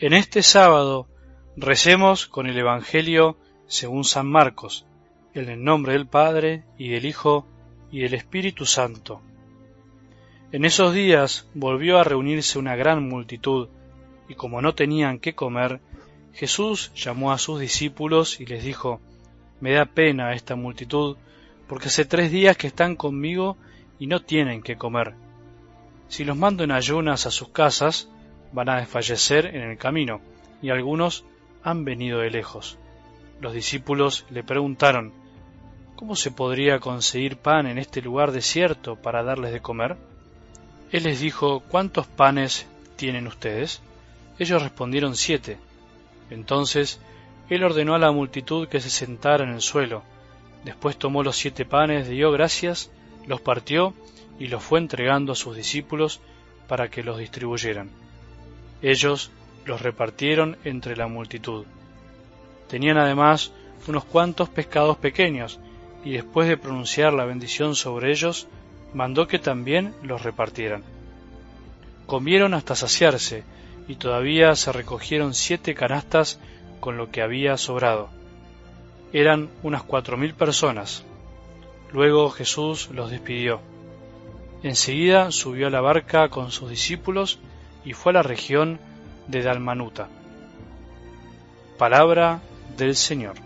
En este sábado recemos con el Evangelio según San Marcos, en el nombre del Padre y del Hijo y del Espíritu Santo. En esos días volvió a reunirse una gran multitud, y como no tenían qué comer, Jesús llamó a sus discípulos y les dijo, Me da pena esta multitud, porque hace tres días que están conmigo y no tienen qué comer. Si los mando en ayunas a sus casas, van a desfallecer en el camino, y algunos han venido de lejos. Los discípulos le preguntaron, ¿Cómo se podría conseguir pan en este lugar desierto para darles de comer? Él les dijo, ¿cuántos panes tienen ustedes? Ellos respondieron siete. Entonces él ordenó a la multitud que se sentara en el suelo. Después tomó los siete panes, dio gracias, los partió y los fue entregando a sus discípulos para que los distribuyeran. Ellos los repartieron entre la multitud. Tenían además unos cuantos pescados pequeños, y después de pronunciar la bendición sobre ellos, mandó que también los repartieran. Comieron hasta saciarse, y todavía se recogieron siete canastas con lo que había sobrado. Eran unas cuatro mil personas. Luego Jesús los despidió. Enseguida subió a la barca con sus discípulos y fue a la región de Dalmanuta. Palabra del Señor.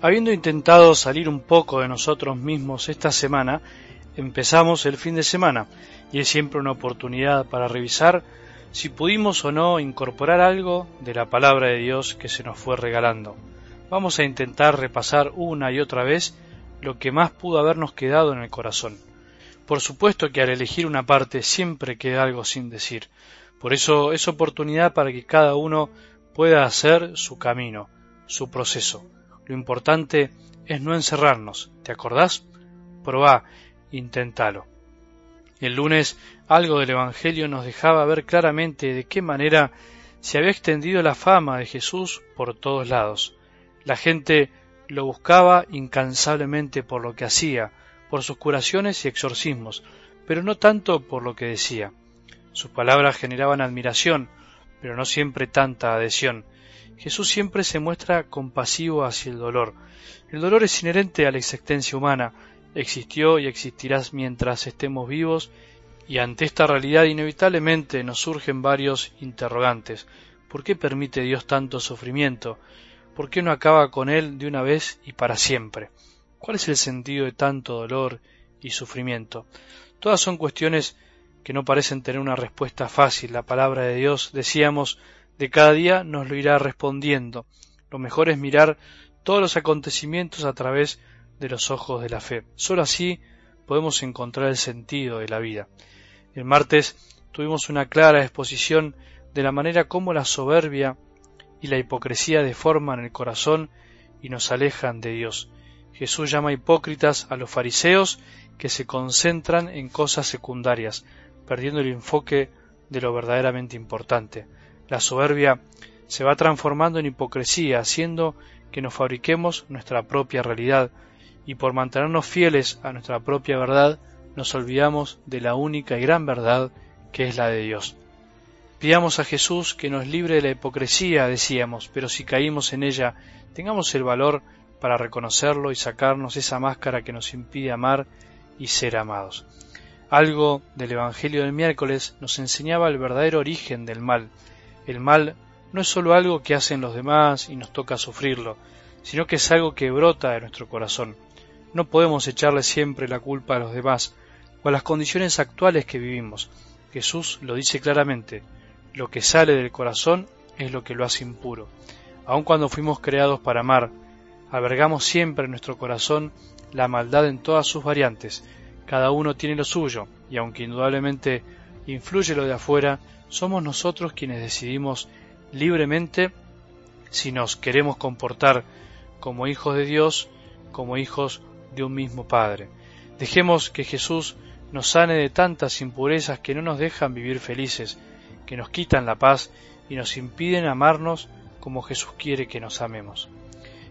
Habiendo intentado salir un poco de nosotros mismos esta semana, empezamos el fin de semana y es siempre una oportunidad para revisar si pudimos o no incorporar algo de la palabra de Dios que se nos fue regalando. Vamos a intentar repasar una y otra vez lo que más pudo habernos quedado en el corazón. Por supuesto que al elegir una parte siempre queda algo sin decir. Por eso es oportunidad para que cada uno pueda hacer su camino, su proceso. Lo importante es no encerrarnos. ¿Te acordás? Probá, inténtalo. El lunes algo del Evangelio nos dejaba ver claramente de qué manera se había extendido la fama de Jesús por todos lados. La gente lo buscaba incansablemente por lo que hacía, por sus curaciones y exorcismos, pero no tanto por lo que decía. Sus palabras generaban admiración, pero no siempre tanta adhesión. Jesús siempre se muestra compasivo hacia el dolor. El dolor es inherente a la existencia humana, existió y existirá mientras estemos vivos, y ante esta realidad inevitablemente nos surgen varios interrogantes. ¿Por qué permite Dios tanto sufrimiento? ¿Por qué no acaba con él de una vez y para siempre? ¿Cuál es el sentido de tanto dolor y sufrimiento? Todas son cuestiones que no parecen tener una respuesta fácil. La palabra de Dios, decíamos, de cada día nos lo irá respondiendo. Lo mejor es mirar todos los acontecimientos a través de los ojos de la fe. Solo así podemos encontrar el sentido de la vida. El martes tuvimos una clara exposición de la manera como la soberbia y la hipocresía deforman el corazón y nos alejan de Dios. Jesús llama hipócritas a los fariseos que se concentran en cosas secundarias, perdiendo el enfoque de lo verdaderamente importante. La soberbia se va transformando en hipocresía, haciendo que nos fabriquemos nuestra propia realidad, y por mantenernos fieles a nuestra propia verdad, nos olvidamos de la única y gran verdad que es la de Dios. Pidamos a Jesús que nos libre de la hipocresía, decíamos, pero si caímos en ella, tengamos el valor para reconocerlo y sacarnos esa máscara que nos impide amar y ser amados. Algo del Evangelio del miércoles nos enseñaba el verdadero origen del mal, el mal no es sólo algo que hacen los demás y nos toca sufrirlo, sino que es algo que brota de nuestro corazón. No podemos echarle siempre la culpa a los demás o a las condiciones actuales que vivimos. Jesús lo dice claramente, lo que sale del corazón es lo que lo hace impuro. Aun cuando fuimos creados para amar, albergamos siempre en nuestro corazón la maldad en todas sus variantes. Cada uno tiene lo suyo, y aunque indudablemente influye lo de afuera, somos nosotros quienes decidimos libremente si nos queremos comportar como hijos de Dios, como hijos de un mismo Padre. Dejemos que Jesús nos sane de tantas impurezas que no nos dejan vivir felices, que nos quitan la paz y nos impiden amarnos como Jesús quiere que nos amemos.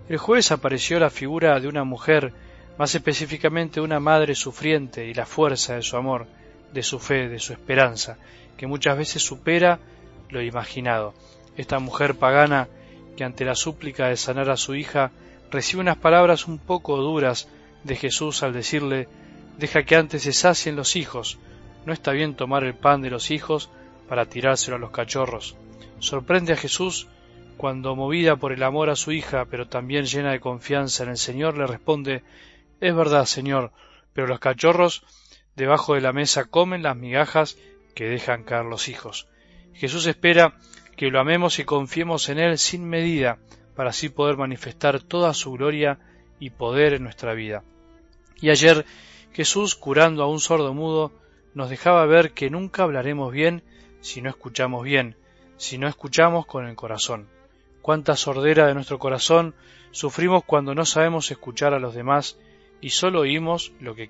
El jueves apareció la figura de una mujer, más específicamente una madre sufriente y la fuerza de su amor, de su fe, de su esperanza, que muchas veces supera lo imaginado. Esta mujer pagana que ante la súplica de sanar a su hija recibe unas palabras un poco duras de Jesús al decirle deja que antes se sacien los hijos, no está bien tomar el pan de los hijos para tirárselo a los cachorros. Sorprende a Jesús cuando, movida por el amor a su hija, pero también llena de confianza en el Señor, le responde Es verdad, Señor, pero los cachorros debajo de la mesa comen las migajas que dejan caer los hijos. Jesús espera que lo amemos y confiemos en Él sin medida, para así poder manifestar toda su gloria y poder en nuestra vida. Y ayer Jesús, curando a un sordo mudo, nos dejaba ver que nunca hablaremos bien si no escuchamos bien, si no escuchamos con el corazón. Cuánta sordera de nuestro corazón sufrimos cuando no sabemos escuchar a los demás y solo oímos lo que